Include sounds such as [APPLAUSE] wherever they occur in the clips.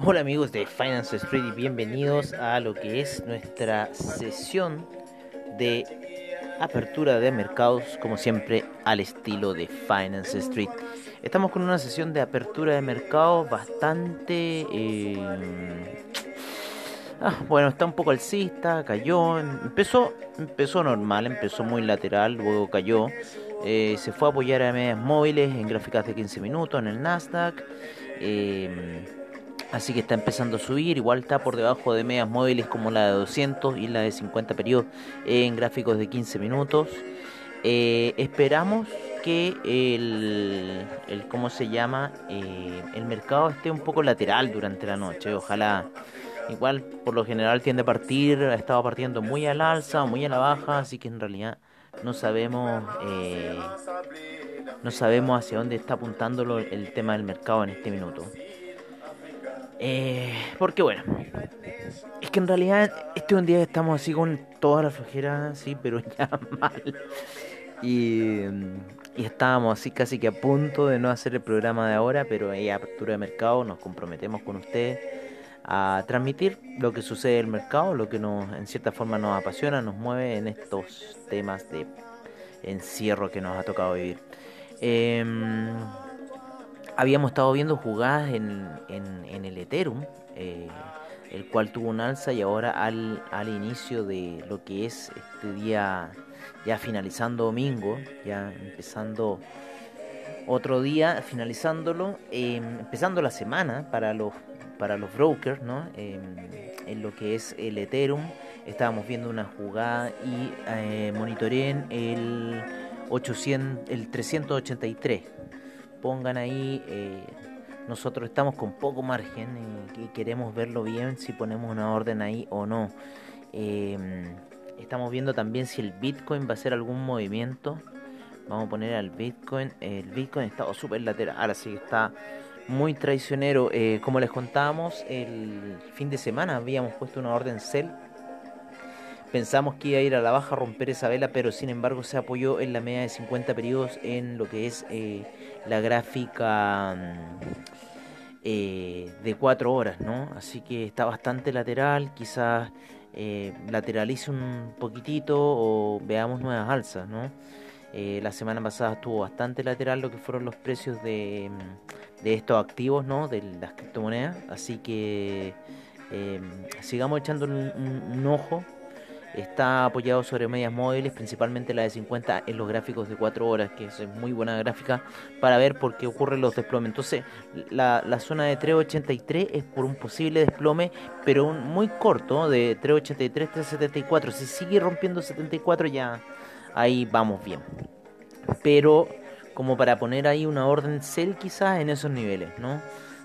Hola amigos de Finance Street y bienvenidos a lo que es nuestra sesión de apertura de mercados, como siempre al estilo de Finance Street. Estamos con una sesión de apertura de mercados bastante... Eh, ah, bueno, está un poco alcista, cayó, empezó, empezó normal, empezó muy lateral, luego cayó, eh, se fue a apoyar a medias móviles en gráficas de 15 minutos en el Nasdaq. Eh, Así que está empezando a subir, igual está por debajo de medias móviles como la de 200 y la de 50 periodos en gráficos de 15 minutos. Eh, esperamos que el, el, ¿cómo se llama? Eh, el mercado esté un poco lateral durante la noche. Ojalá, igual por lo general tiende a partir, ha estado partiendo muy al alza, muy a la baja, así que en realidad no sabemos, eh, no sabemos hacia dónde está apuntando el tema del mercado en este minuto. Eh, porque bueno, es que en realidad este es un día que estamos así con toda la flojera, sí, pero [LAUGHS] ya mal. Y, y estábamos así casi que a punto de no hacer el programa de ahora, pero hay apertura de mercado, nos comprometemos con ustedes a transmitir lo que sucede en el mercado, lo que nos en cierta forma nos apasiona, nos mueve en estos temas de encierro que nos ha tocado vivir. Eh, habíamos estado viendo jugadas en, en, el Ethereum, eh, el cual tuvo un alza y ahora al, al inicio de lo que es este día, ya finalizando domingo, ya empezando otro día, finalizándolo, em, empezando la semana para los, para los brokers, ¿no? Em, en lo que es el Ethereum, estábamos viendo una jugada y eh, monitoreé el, 800, el 383 pongan ahí. Eh, nosotros estamos con poco margen y queremos verlo bien si ponemos una orden ahí o no. Em, estamos viendo también si el Bitcoin va a hacer algún movimiento. Vamos a poner al Bitcoin. El Bitcoin está súper lateral, ahora sí que está muy traicionero. Eh, como les contábamos, el fin de semana habíamos puesto una orden sell Pensamos que iba a ir a la baja a romper esa vela, pero sin embargo se apoyó en la media de 50 periodos en lo que es eh, la gráfica mm, eh, de 4 horas, ¿no? Así que está bastante lateral, quizás eh, lateralice un poquitito o veamos nuevas alzas, ¿no? la semana pasada estuvo bastante lateral lo que fueron los precios de, mm, de estos activos, ¿no? De las criptomonedas, así que sigamos echando un ojo Está apoyado sobre medias móviles, principalmente la de 50 en los gráficos de 4 horas, que es muy buena gráfica para ver por qué ocurren los desplomes. Entonces, la, zona de 383 es por un posible desplome, pero un, muy corto, de 383, 374. Si sigue rompiendo 74, ya ahí vamos bien. Pero como para poner ahí una orden sell quizás en esos niveles, ¿no?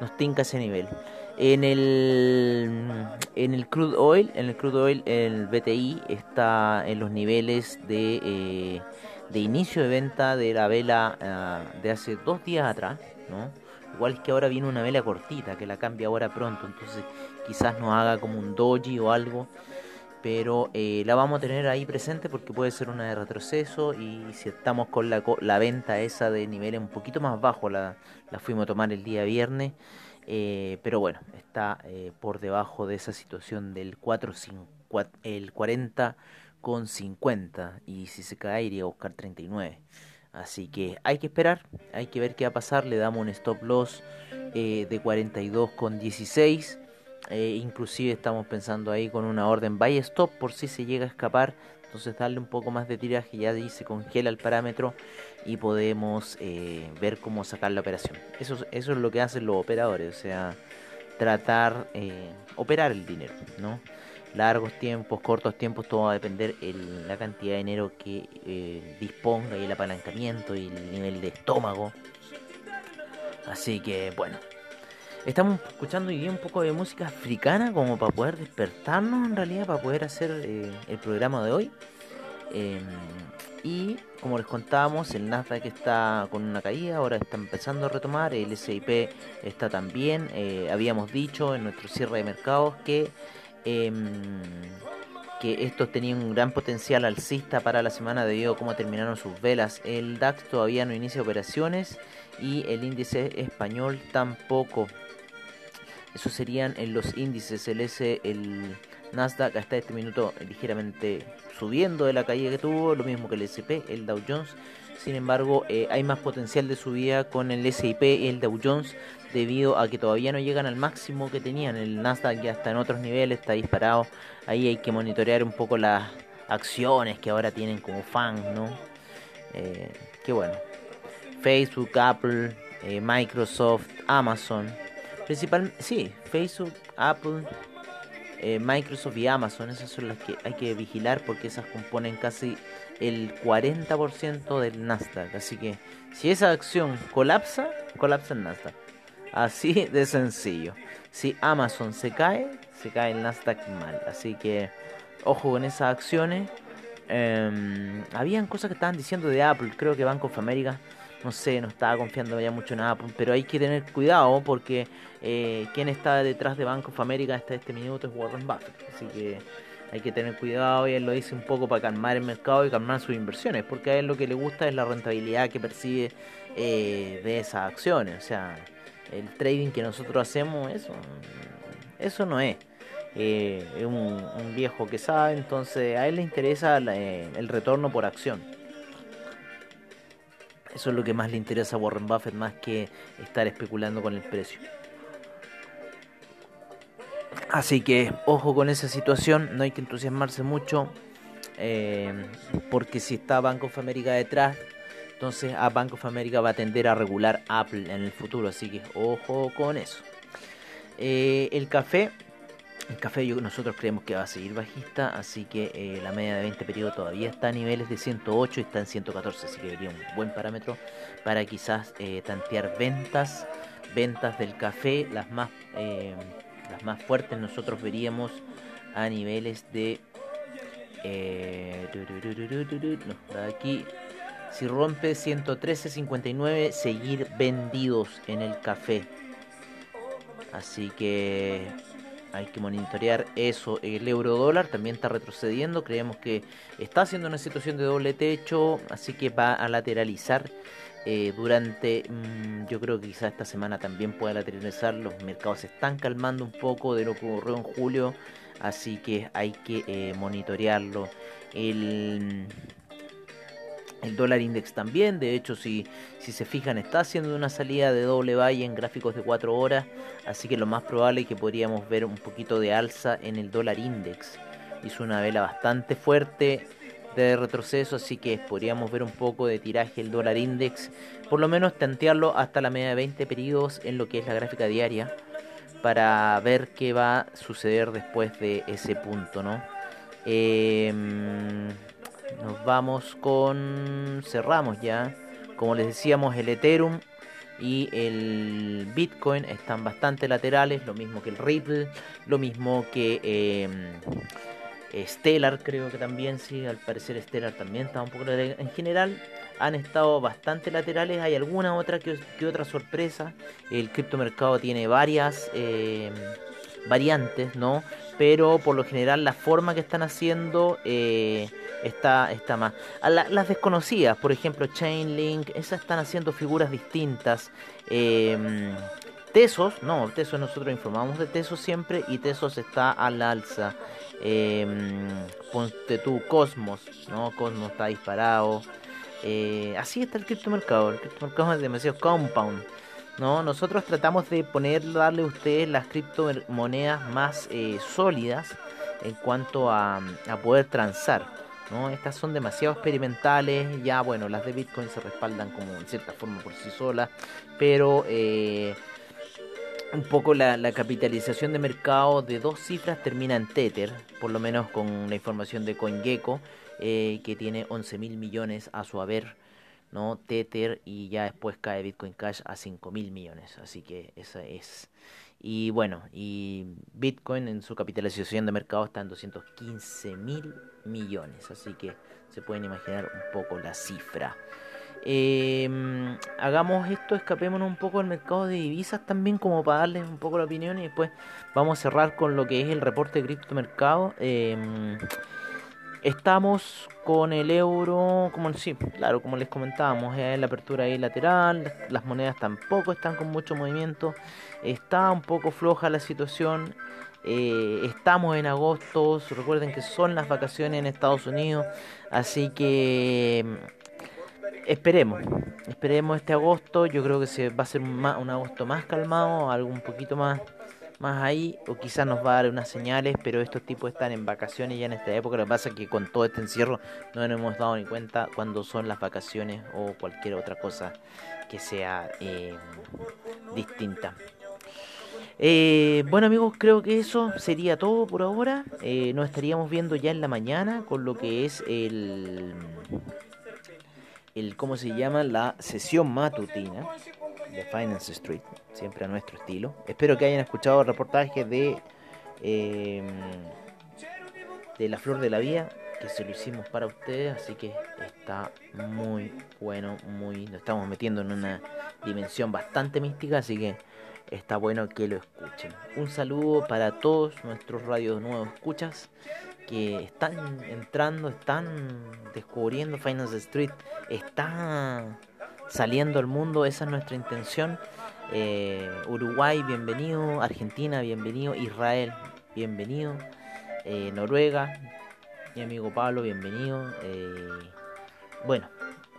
Nos tinca ese nivel. En el, en el crude oil, en el crude oil, el BTI está en los niveles de, eh, de inicio de venta de la vela ah, de hace dos días atrás, ¿no? Igual que ahora viene una vela cortita que la cambia ahora pronto, entonces quizás nos haga como un doji o algo, pero eh, la vamos a tener ahí presente porque puede ser una de retroceso y si estamos con la, la venta esa de niveles un poquito más bajo, la, fuimos a tomar el día viernes. Eh, pero bueno, está eh, por debajo de esa situación del 4, el 40 con 50 y si se cae iría a buscar 39. Así que hay que esperar, hay que ver qué va a pasar. Le damos un stop loss de 42 con 16. Inclusive estamos pensando ahí con una orden buy stop por si se llega a escapar entonces darle un poco más de tiraje, ya ahí se congela el parámetro y podemos eh, ver cómo sacar la operación. Eso, eso es lo que hacen los operadores, o sea, tratar, eh, operar el dinero, ¿no? Largos tiempos, cortos tiempos, todo va a depender de la cantidad de dinero que eh, disponga y el apalancamiento y el nivel de estómago. Así que bueno, Estamos escuchando hoy día un poco de música africana como para poder despertarnos en realidad, para poder hacer eh, el programa de hoy. Em, y como les contábamos, el Nasdaq está con una caída, ahora está empezando a retomar, el SIP está también. Eh, habíamos dicho en nuestro cierre de mercados que, em, que estos tenían un gran potencial alcista para la semana debido a cómo terminaron sus velas. El DAX todavía no inicia operaciones y el índice español tampoco. Eso serían en los índices, el S, el Nasdaq hasta este minuto ligeramente subiendo de la caída que tuvo, lo mismo que el SP, el Dow Jones. Sin embargo, eh, hay más potencial de subida con el SIP y el Dow Jones debido a que todavía no llegan al máximo que tenían. El Nasdaq ya está en otros niveles, está disparado. Ahí hay que monitorear un poco las acciones que ahora tienen como fan, ¿no? Eh, bueno. Facebook, Apple, eh, Microsoft, Amazon. Principalmente, sí, Facebook, Apple, eh, Microsoft y Amazon, esas son las que hay que vigilar porque esas componen casi el 40% del Nasdaq. Así que si esa acción colapsa, colapsa el Nasdaq. Así de sencillo. Si Amazon se cae, se cae el Nasdaq mal. Así que ojo con esas acciones. Eh, habían cosas que estaban diciendo de Apple. Creo que Bank of America no sé, no estaba confiando ya mucho en Apple, pero hay que tener cuidado porque eh, quien está detrás de Bank of America hasta este minuto es Warren Buffett, así que hay que tener cuidado y él lo dice un poco para calmar el mercado y calmar sus inversiones, porque a él lo que le gusta es la rentabilidad que percibe eh, de esas acciones, o sea, el trading que nosotros hacemos, eso, eso no es. Eh, es un, viejo que sabe, entonces a él le interesa el retorno por acción. Eso es lo que más le interesa a Warren Buffett, más que estar especulando con el precio. Así que ojo con esa situación, no hay que entusiasmarse mucho, eh, porque si está Bank of America detrás, entonces a Bank of America va a tender a regular Apple en el futuro, así que ojo con eso. Eh, el café el café nosotros creemos que va a seguir bajista, así que eh, la media de 20 periodos todavía está a niveles de 108 y está en 114, así que sería un buen parámetro para quizás eh, tantear ventas, ventas del café, las más, eh, las más fuertes nosotros veríamos a niveles de... aquí, si rompe 113.59, seguir vendidos en el café. Así que hay que monitorear eso. El euro dólar también está retrocediendo. Creemos que está haciendo una situación de doble techo, así que va a lateralizar. Eh, durante, mm, yo creo que quizás esta semana también pueda lateralizar. Los mercados se están calmando un poco de lo que ocurrió en julio, así que hay que eh, monitorearlo. El el dólar index también, de hecho si, si se fijan está haciendo una salida de doble valle en gráficos de 4 horas, así que lo más probable es que podríamos ver un poquito de alza en el dólar index. Hizo una vela bastante fuerte de retroceso, así que podríamos ver un poco de tiraje el dólar index, por lo menos tantearlo hasta la media de 20 periodos en lo que es la gráfica diaria, para ver qué va a suceder después de ese punto, ¿no? Eh, nos vamos con... Cerramos ya. Como les decíamos, el Ethereum y el Bitcoin están bastante laterales. Lo mismo que el Ripple. Lo mismo que... Em, Stellar creo que también, sí, al parecer Stellar también está un poco En general han estado bastante laterales, hay alguna otra que, otra sorpresa. El criptomercado tiene varias em, variantes, ¿no? Pero por lo general la forma que están haciendo eh, está, está más. las desconocidas, por ejemplo, Chainlink, esas están haciendo figuras distintas. Em, Tesos, no, Tesos nosotros informamos de Tesos siempre y Tesos está al alza. Eh, ponte tú, Cosmos, ¿no? Cosmos está disparado. Eh, así está el criptomercado. El criptomercado es demasiado compound. ¿No? Nosotros tratamos de poner, darle a ustedes las criptomonedas más eh, sólidas en cuanto a, a poder transar. ¿no? Estas son demasiado experimentales, ya bueno, las de Bitcoin se respaldan como en cierta forma por sí solas, pero eh, un poco la, capitalización de mercado de dos cifras termina en Tether, por lo menos con la información de CoinGecko, eh, que tiene 11 mil millones a su haber ¿no? Tether y ya después cae Bitcoin Cash a 5 mil millones. Así que esa es. Y bueno, y Bitcoin en su capitalización de mercado está en 215 mil millones. Así que se pueden imaginar un poco la cifra. Em, hagamos esto, escapémonos un poco del mercado de divisas también como para darles un poco la opinión y después vamos a cerrar con lo que es el reporte de criptomercado. Eh, Estamos con el euro, como sí, claro, como les comentábamos, en la apertura ahí lateral, las monedas tampoco están con mucho movimiento, está un poco floja la situación, eh, estamos en agosto, recuerden que son las vacaciones en Estados Unidos, así que mm, esperemos, esperemos este agosto, yo creo que se va a ser un agosto más calmado, algo un poquito más más ahí, o quizás nos va a dar unas señales, pero estos tipos están en vacaciones ya en esta época. Lo que pasa es que con todo este encierro no nos hemos dado ni cuenta cuando son las vacaciones o cualquier otra cosa que sea eh, distinta. Eh, bueno amigos, creo que eso sería todo por ahora. Eh, nos estaríamos viendo ya en la mañana con lo que es el, el ¿cómo se llama? La sesión matutina de Finance Street, siempre a nuestro estilo. Espero que hayan escuchado el reportaje de, em, de La Flor de la Vía, que se lo hicimos para ustedes, así que está muy bueno, muy nos estamos metiendo en una dimensión bastante mística, así que está bueno que lo escuchen. Un saludo para todos nuestros radios nuevos escuchas que están entrando, están descubriendo Finance Street, está saliendo al mundo, esa es nuestra intención. Eh, Uruguay, bienvenido. Argentina, bienvenido. Israel, bienvenido. Eh, Noruega, mi amigo Pablo, bienvenido. Eh, bueno,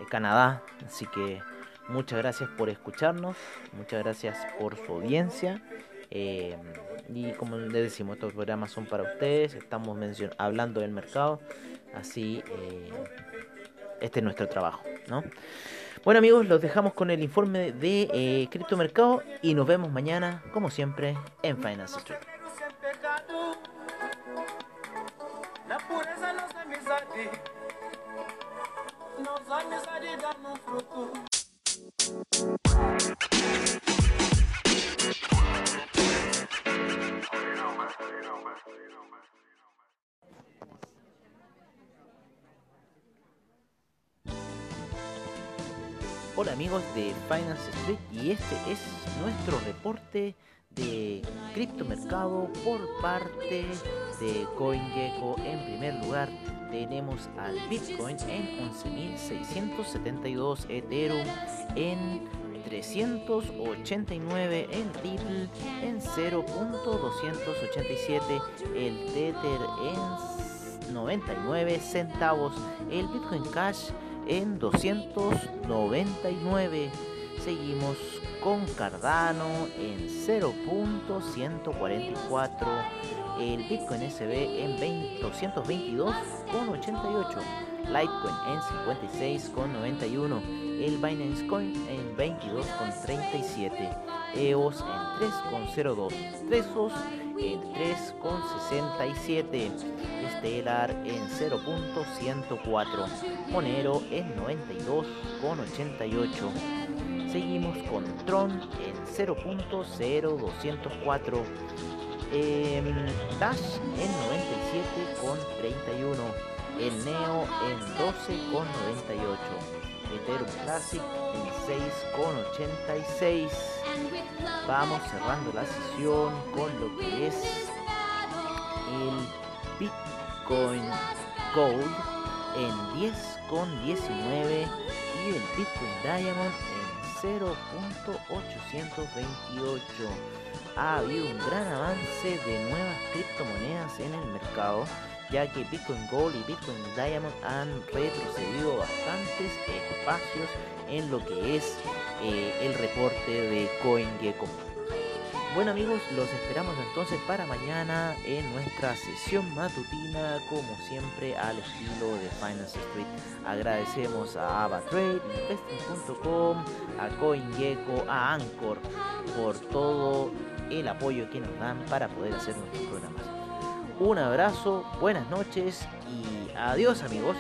Canadá, así que muchas gracias por escucharnos, muchas gracias por su audiencia. y como les decimos, estos programas son para ustedes, estamos hablando del mercado, así este es nuestro trabajo, ¿no? Bueno amigos, los dejamos con el informe de eh, criptomercado y nos vemos mañana, como siempre, en Finance Street. Amigos de Finance Street y este es nuestro reporte de criptomercado por parte de CoinGecko. En primer lugar tenemos al Bitcoin en 11.672, Ethereum en 389 en Ripple en 0.287 el Tether en 99 centavos el Bitcoin Cash en 299. Seguimos con Cardano en 0.144. El Bitcoin SB en 222,88. Litecoin en 56,91. El Binance Coin en 22,37. EOS en 3,02. Tesos en 3,67. Stellar en 0.104. Monero en 92,88. Seguimos con Tron en 0.0204. Em, Dash en 97,31. El Neo en 12,98. Ethereum Classic en 6,86. Vamos cerrando la sesión con lo que es el Bitcoin Gold en 10,19 y el Bitcoin Diamond en 0.828. Ha habido un gran avance de nuevas criptomonedas en el mercado ya que Bitcoin Gold y Bitcoin Diamond han retrocedido bastantes espacios en lo que es eh, el reporte de CoinGecko. Bueno amigos, los esperamos entonces para mañana en nuestra sesión matutina, como siempre al estilo de Finance Street. Agradecemos a AvaTrade, Investing.com, a CoinGecko, a Anchor por todo el apoyo que nos dan para poder hacer nuestros programas. Un abrazo, buenas noches y adiós amigos.